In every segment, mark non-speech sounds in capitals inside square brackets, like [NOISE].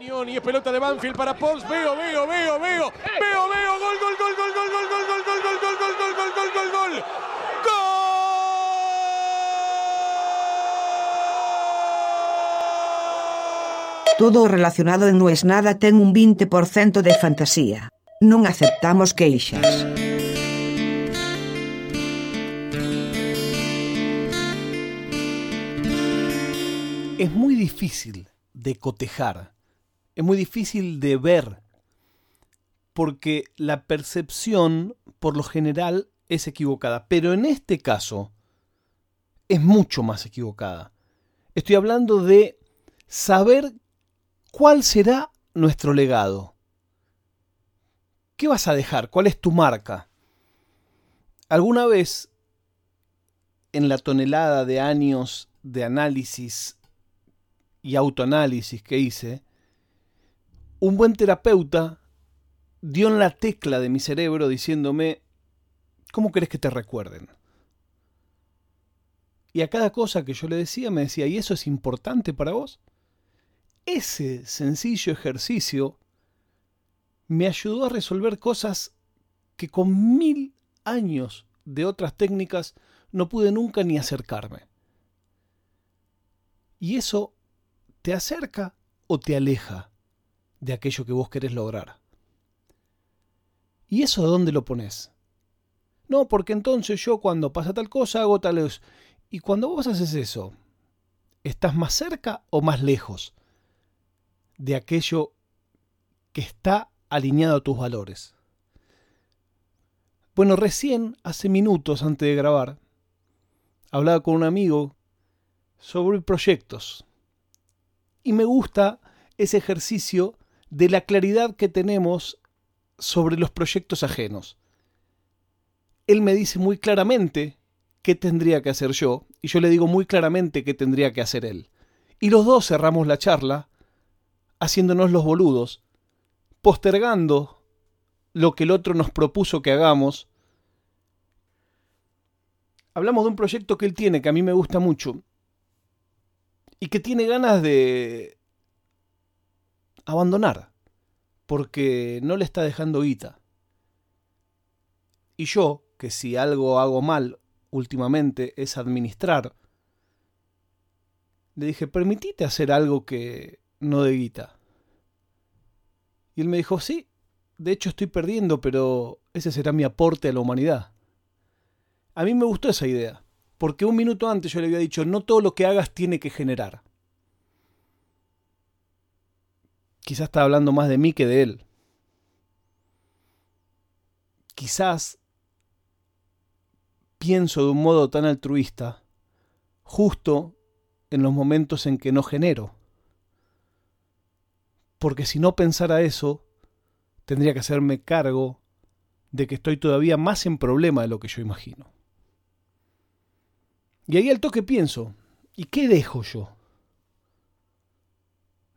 Y es pelota de Banfield para Pons. Veo, veo, veo, veo. Veo, veo. Gol, gol, gol, gol, gol, gol, gol, gol, gol, gol, gol, gol, gol, gol, gol, gol. ¡Gol! Todo relacionado en No es nada ten un 20% de fantasía. Non aceptamos queixas. Es muy difícil de cotejar, es muy difícil de ver, porque la percepción, por lo general, es equivocada. Pero en este caso, es mucho más equivocada. Estoy hablando de saber cuál será nuestro legado. ¿Qué vas a dejar? ¿Cuál es tu marca? ¿Alguna vez en la tonelada de años de análisis y autoanálisis que hice, un buen terapeuta dio en la tecla de mi cerebro diciéndome, ¿cómo querés que te recuerden? Y a cada cosa que yo le decía me decía, ¿y eso es importante para vos? Ese sencillo ejercicio me ayudó a resolver cosas que con mil años de otras técnicas no pude nunca ni acercarme. Y eso te acerca o te aleja de aquello que vos querés lograr. ¿Y eso dónde lo pones? No, porque entonces yo cuando pasa tal cosa hago tal cosa. Y cuando vos haces eso, ¿estás más cerca o más lejos de aquello que está alineado a tus valores? Bueno, recién, hace minutos antes de grabar, hablaba con un amigo sobre proyectos y me gusta ese ejercicio de la claridad que tenemos sobre los proyectos ajenos. Él me dice muy claramente qué tendría que hacer yo y yo le digo muy claramente qué tendría que hacer él. Y los dos cerramos la charla haciéndonos los boludos, postergando lo que el otro nos propuso que hagamos. Hablamos de un proyecto que él tiene que a mí me gusta mucho y que tiene ganas de abandonar, porque no le está dejando guita. Y yo, que si algo hago mal últimamente es administrar, le dije, permitite hacer algo que no de guita. Y él me dijo, sí, de hecho estoy perdiendo, pero ese será mi aporte a la humanidad. A mí me gustó esa idea. Porque un minuto antes yo le había dicho, no todo lo que hagas tiene que generar. Quizás está hablando más de mí que de él. Quizás pienso de un modo tan altruista justo en los momentos en que no genero. Porque si no pensara eso, tendría que hacerme cargo de que estoy todavía más en problema de lo que yo imagino. Y ahí al toque pienso, ¿y qué dejo yo?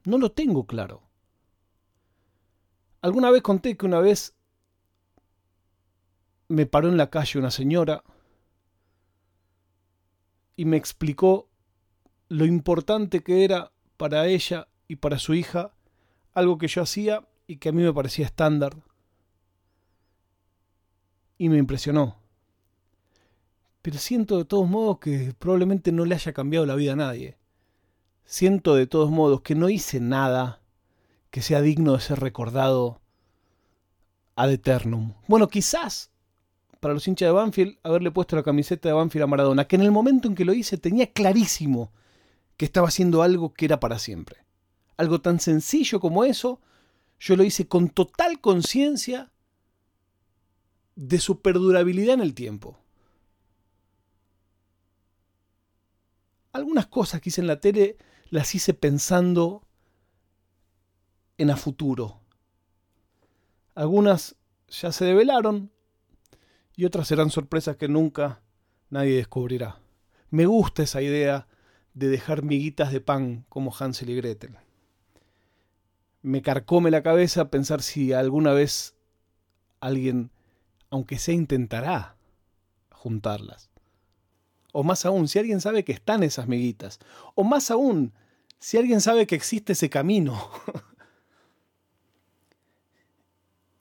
No lo tengo claro. Alguna vez conté que una vez me paró en la calle una señora y me explicó lo importante que era para ella y para su hija algo que yo hacía y que a mí me parecía estándar. Y me impresionó pero siento de todos modos que probablemente no le haya cambiado la vida a nadie. Siento de todos modos que no hice nada que sea digno de ser recordado ad eternum. Bueno, quizás para los hinchas de Banfield haberle puesto la camiseta de Banfield a Maradona, que en el momento en que lo hice tenía clarísimo que estaba haciendo algo que era para siempre. Algo tan sencillo como eso, yo lo hice con total conciencia de su perdurabilidad en el tiempo. algunas cosas que hice en la tele las hice pensando en a futuro. Algunas ya se develaron y otras serán sorpresas que nunca nadie descubrirá. Me gusta esa idea de dejar miguitas de pan como Hansel y Gretel. Me carcome la cabeza pensar si alguna vez alguien, aunque sea, intentará juntarlas. O más aún, si alguien sabe que están esas miguitas. O más aún, si alguien sabe que existe ese camino. [LAUGHS]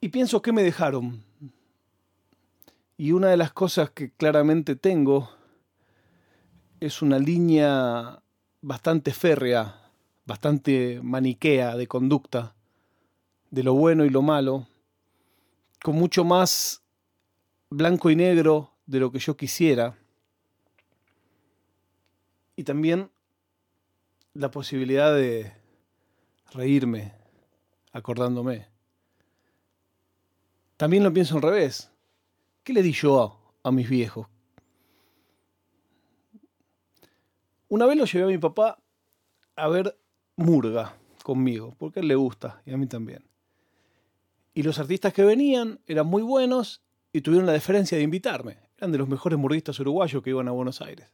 Y pienso que me dejaron. Y una de las cosas que claramente tengo es una línea bastante férrea, bastante maniquea de conducta, de lo bueno y lo malo, con mucho más blanco y negro de lo que yo quisiera. Y también la posibilidad de reírme acordándome. También lo pienso al revés. ¿Qué le di yo a, mis viejos? Una vez lo llevé a mi papá a ver Murga conmigo, porque él le gusta y a mí también. Y los artistas que venían eran muy buenos y tuvieron la deferencia de invitarme. Eran de los mejores murguistas uruguayos que iban a Buenos Aires.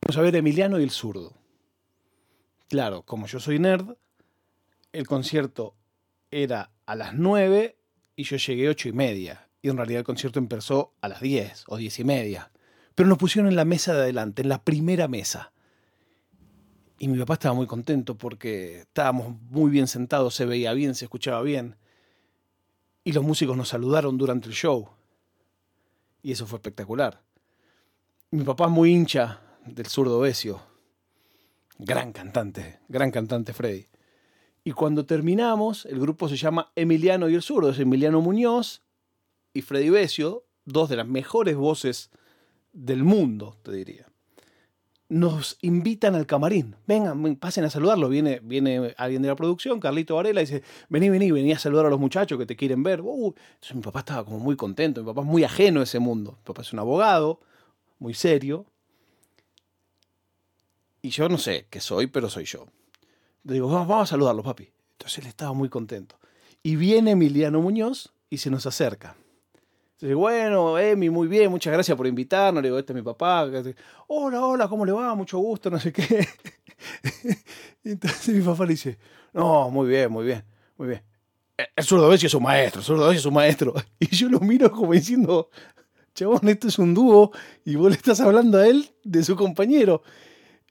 Vamos a ver Emiliano y el zurdo. Claro, como yo soy nerd, el concierto era a las 9 y yo llegué a 8 y media. Y en realidad el concierto empezó a las 10 o 10 y media. Pero nos pusieron en la mesa de adelante, en la primera mesa. Y mi papá estaba muy contento porque estábamos muy bien sentados, se veía bien, se escuchaba bien. Y los músicos nos saludaron durante el show. Y eso fue espectacular. Mi papá es muy hincha del zurdo Besio. Gran cantante, gran cantante Freddy. Y cuando terminamos, el grupo se llama Emiliano y el Zurdo. Es Emiliano Muñoz y Freddy Besio, dos de las mejores voces del mundo, te diría. Nos invitan al camarín. Vengan, pasen a saludarlo. Viene, viene alguien de la producción, Carlito Varela, y dice: Vení, vení, vení a saludar a los muchachos que te quieren ver. Uh, mi papá estaba como muy contento. Mi papá es muy ajeno a ese mundo. Mi papá es un abogado, muy serio. Y yo no sé qué soy, pero soy yo. Le digo, vamos, a saludarlo, papi. Entonces él estaba muy contento. Y viene Emiliano Muñoz y se nos acerca. Dice, bueno, Emi, muy bien, muchas gracias por invitarnos. Le digo, este es mi papá. Hola, hola, ¿cómo le va? Mucho gusto, no sé qué. [LAUGHS] Entonces mi papá le dice, no, muy bien, muy bien, muy bien. El zurdo es un maestro, el zurdo es un maestro. [LAUGHS] Y yo lo miro como diciendo, chabón, esto es un dúo y vos le estás hablando a él de su compañero.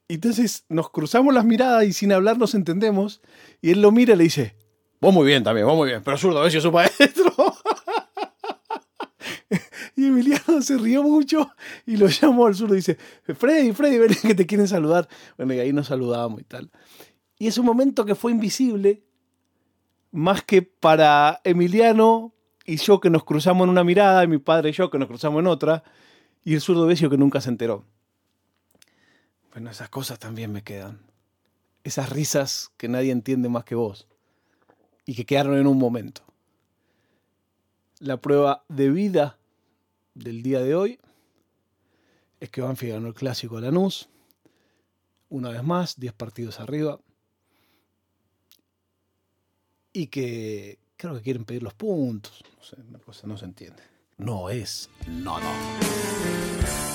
Entonces nos cruzamos las miradas y sin hablar nos entendemos. Y él lo mira y le dice, vos muy bien también, vos muy bien, pero zurdo, a ver si es su maestro. [LAUGHS] y Emiliano se rió mucho y lo llamó al zurdo y dice, Freddy, Freddy, ven que te quieren saludar. Bueno, y ahí nos saludábamos y tal. Y es un momento que fue invisible, más que para Emiliano y yo que nos cruzamos en una mirada, y mi padre y yo que nos cruzamos en otra, y el zurdo Besio que nunca se enteró. Bueno, esas cosas también me quedan. Esas risas que nadie entiende más que vos y que quedaron en un momento. La prueba de vida del día de hoy es que Banfield ganó el clásico a Lanús. Una vez más, 10 partidos arriba. Y que creo que quieren pedir los puntos. No sé, no se entiende. No es no, no.